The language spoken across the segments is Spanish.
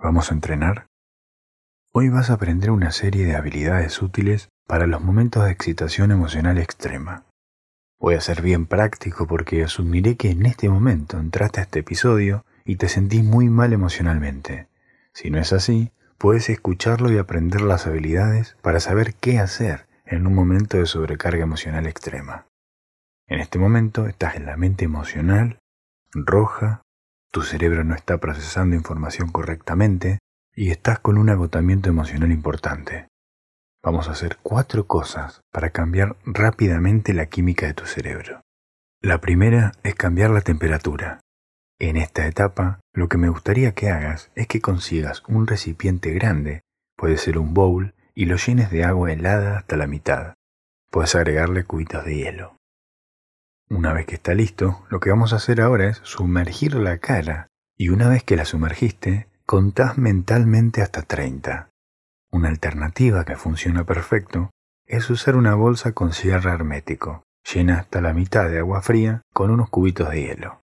¿Vamos a entrenar? Hoy vas a aprender una serie de habilidades útiles para los momentos de excitación emocional extrema. Voy a ser bien práctico porque asumiré que en este momento entraste a este episodio y te sentís muy mal emocionalmente. Si no es así, puedes escucharlo y aprender las habilidades para saber qué hacer en un momento de sobrecarga emocional extrema. En este momento estás en la mente emocional, roja, tu cerebro no está procesando información correctamente y estás con un agotamiento emocional importante. Vamos a hacer cuatro cosas para cambiar rápidamente la química de tu cerebro. La primera es cambiar la temperatura. En esta etapa, lo que me gustaría que hagas es que consigas un recipiente grande, puede ser un bowl, y lo llenes de agua helada hasta la mitad. Puedes agregarle cubitos de hielo. Una vez que está listo, lo que vamos a hacer ahora es sumergir la cara y una vez que la sumergiste, contás mentalmente hasta 30. Una alternativa que funciona perfecto es usar una bolsa con cierre hermético, llena hasta la mitad de agua fría con unos cubitos de hielo.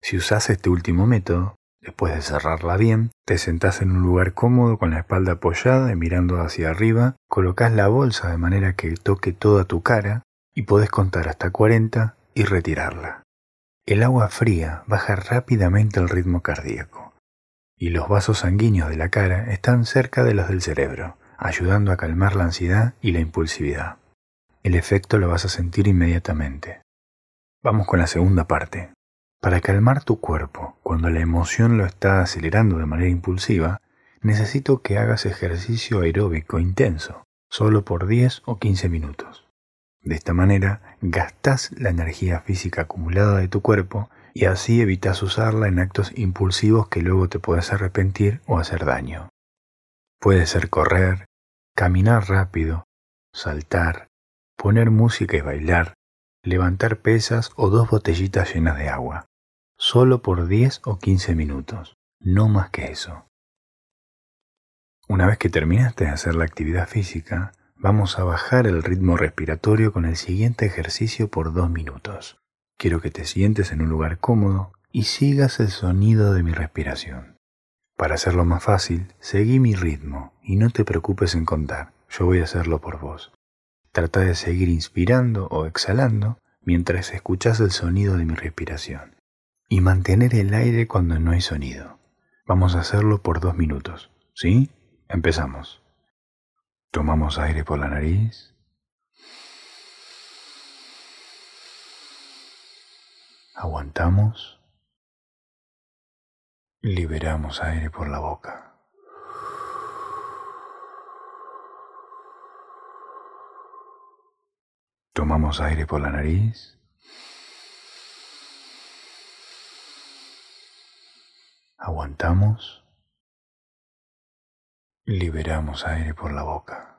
Si usas este último método, después de cerrarla bien, te sentás en un lugar cómodo con la espalda apoyada y mirando hacia arriba, colocas la bolsa de manera que toque toda tu cara y podés contar hasta 40 y retirarla. El agua fría baja rápidamente el ritmo cardíaco y los vasos sanguíneos de la cara están cerca de los del cerebro, ayudando a calmar la ansiedad y la impulsividad. El efecto lo vas a sentir inmediatamente. Vamos con la segunda parte. Para calmar tu cuerpo cuando la emoción lo está acelerando de manera impulsiva, necesito que hagas ejercicio aeróbico intenso, solo por 10 o 15 minutos. De esta manera, gastas la energía física acumulada de tu cuerpo y así evitas usarla en actos impulsivos que luego te puedes arrepentir o hacer daño. Puede ser correr, caminar rápido, saltar, poner música y bailar, levantar pesas o dos botellitas llenas de agua, solo por 10 o 15 minutos, no más que eso. Una vez que terminaste de hacer la actividad física, Vamos a bajar el ritmo respiratorio con el siguiente ejercicio por dos minutos. Quiero que te sientes en un lugar cómodo y sigas el sonido de mi respiración. Para hacerlo más fácil, seguí mi ritmo y no te preocupes en contar, yo voy a hacerlo por vos. Trata de seguir inspirando o exhalando mientras escuchas el sonido de mi respiración y mantener el aire cuando no hay sonido. Vamos a hacerlo por dos minutos, ¿sí? Empezamos. Tomamos aire por la nariz. Aguantamos. Liberamos aire por la boca. Tomamos aire por la nariz. Aguantamos. Liberamos aire por la boca.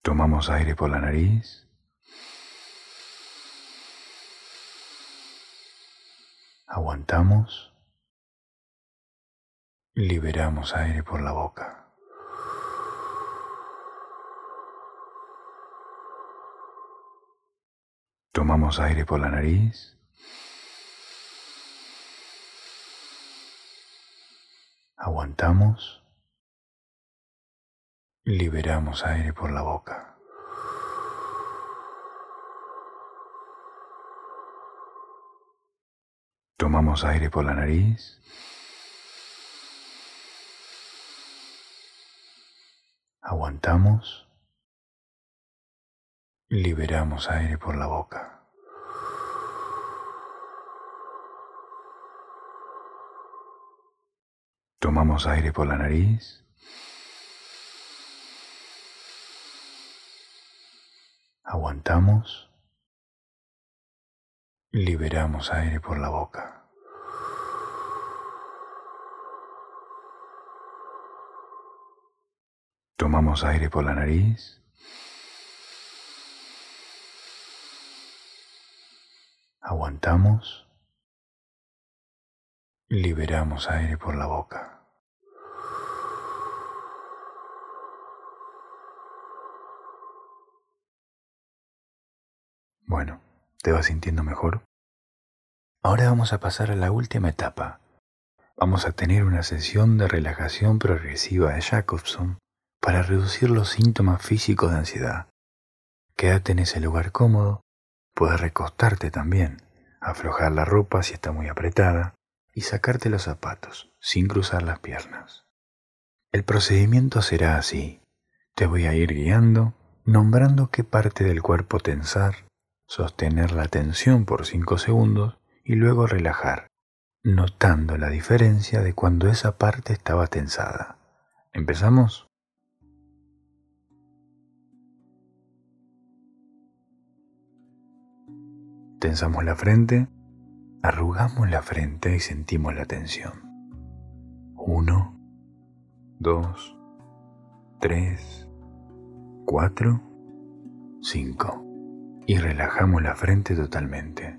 Tomamos aire por la nariz. Aguantamos. Liberamos aire por la boca. Tomamos aire por la nariz. Aguantamos. Liberamos aire por la boca. Tomamos aire por la nariz. Aguantamos. Liberamos aire por la boca. Tomamos aire por la nariz. Aguantamos. Liberamos aire por la boca. Tomamos aire por la nariz. Aguantamos. Liberamos aire por la boca. Bueno, ¿te vas sintiendo mejor? Ahora vamos a pasar a la última etapa. Vamos a tener una sesión de relajación progresiva de Jacobson para reducir los síntomas físicos de ansiedad. Quédate en ese lugar cómodo, puedes recostarte también, aflojar la ropa si está muy apretada y sacarte los zapatos sin cruzar las piernas. El procedimiento será así. Te voy a ir guiando, nombrando qué parte del cuerpo tensar, sostener la tensión por 5 segundos y luego relajar, notando la diferencia de cuando esa parte estaba tensada. ¿Empezamos? Tensamos la frente, arrugamos la frente y sentimos la tensión. Uno, dos, tres, cuatro, cinco. Y relajamos la frente totalmente.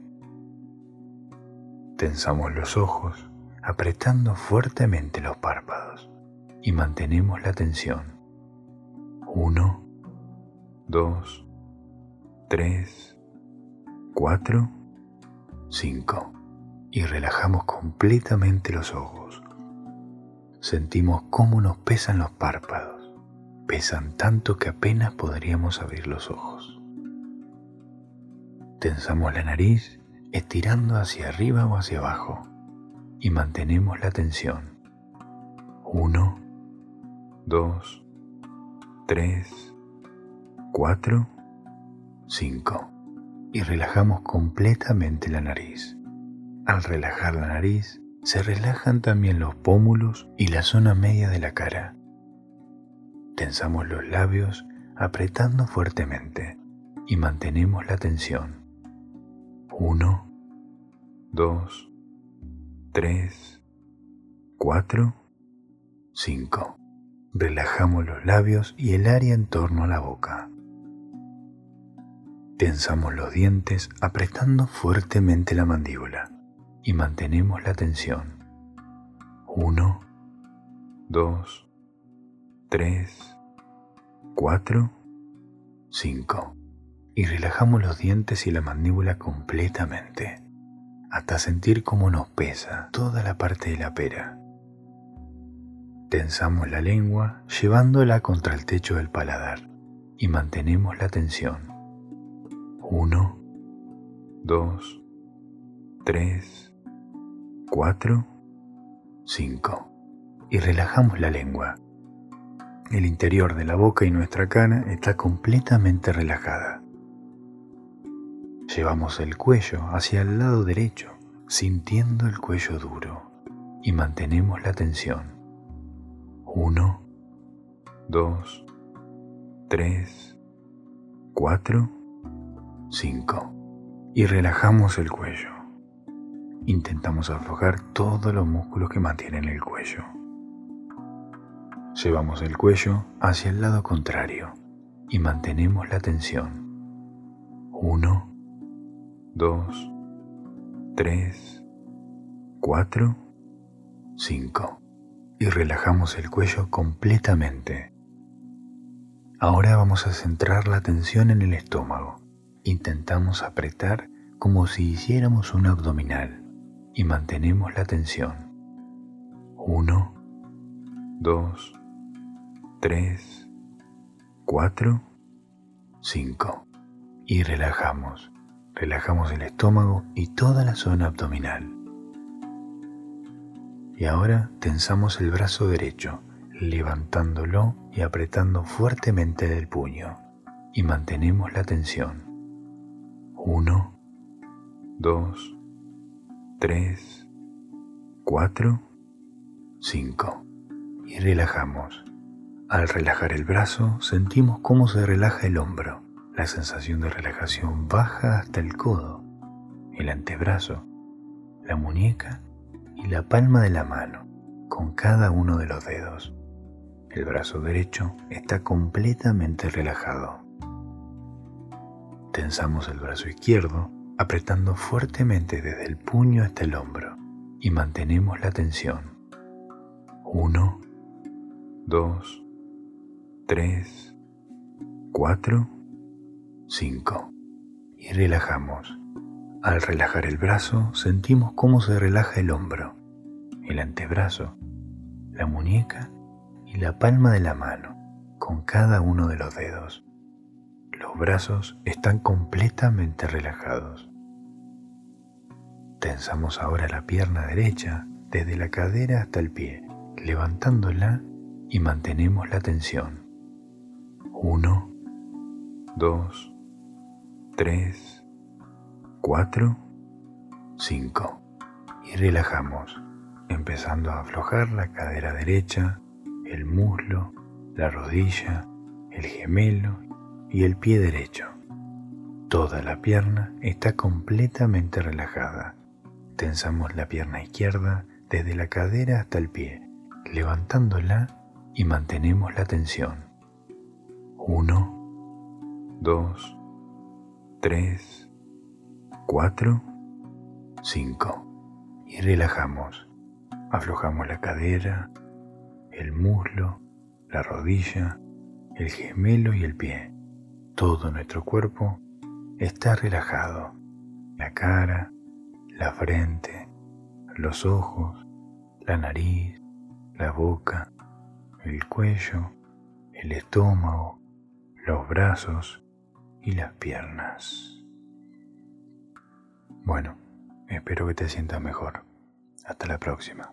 Tensamos los ojos, apretando fuertemente los párpados y mantenemos la tensión. Uno, dos, tres, 4, 5 y relajamos completamente los ojos. Sentimos cómo nos pesan los párpados. Pesan tanto que apenas podríamos abrir los ojos. Tensamos la nariz estirando hacia arriba o hacia abajo y mantenemos la tensión. 1, 2, 3, 4, 5 y relajamos completamente la nariz. Al relajar la nariz, se relajan también los pómulos y la zona media de la cara. Tensamos los labios apretando fuertemente y mantenemos la tensión. 1, 2, 3, 4, 5. Relajamos los labios y el área en torno a la boca. Tensamos los dientes apretando fuertemente la mandíbula y mantenemos la tensión. 1, 2, 3, 4, 5. Y relajamos los dientes y la mandíbula completamente hasta sentir cómo nos pesa toda la parte de la pera. Tensamos la lengua llevándola contra el techo del paladar y mantenemos la tensión. 1, 2, 3, 4, 5. Y relajamos la lengua. El interior de la boca y nuestra cara está completamente relajada. Llevamos el cuello hacia el lado derecho, sintiendo el cuello duro, y mantenemos la tensión. 1, 2, 3, 4, 5. Y relajamos el cuello. Intentamos aflojar todos los músculos que mantienen el cuello. Llevamos el cuello hacia el lado contrario y mantenemos la tensión. 1, 2, 3, 4, 5. Y relajamos el cuello completamente. Ahora vamos a centrar la atención en el estómago Intentamos apretar como si hiciéramos un abdominal y mantenemos la tensión. 1, 2, 3, 4, 5. Y relajamos. Relajamos el estómago y toda la zona abdominal. Y ahora tensamos el brazo derecho, levantándolo y apretando fuertemente del puño. Y mantenemos la tensión. 1, 2, 3, 4, 5. Y relajamos. Al relajar el brazo, sentimos cómo se relaja el hombro. La sensación de relajación baja hasta el codo, el antebrazo, la muñeca y la palma de la mano, con cada uno de los dedos. El brazo derecho está completamente relajado. Tensamos el brazo izquierdo, apretando fuertemente desde el puño hasta el hombro y mantenemos la tensión. 1, 2, 3, 4, 5. Y relajamos. Al relajar el brazo, sentimos cómo se relaja el hombro, el antebrazo, la muñeca y la palma de la mano con cada uno de los dedos. Brazos están completamente relajados. Tensamos ahora la pierna derecha desde la cadera hasta el pie, levantándola y mantenemos la tensión. Uno, dos, tres, cuatro, cinco. Y relajamos, empezando a aflojar la cadera derecha, el muslo, la rodilla, el gemelo y el pie derecho. Toda la pierna está completamente relajada. Tensamos la pierna izquierda desde la cadera hasta el pie, levantándola y mantenemos la tensión. 1, 2, 3, 4, 5. Y relajamos. Aflojamos la cadera, el muslo, la rodilla, el gemelo y el pie. Todo nuestro cuerpo está relajado. La cara, la frente, los ojos, la nariz, la boca, el cuello, el estómago, los brazos y las piernas. Bueno, espero que te sientas mejor. Hasta la próxima.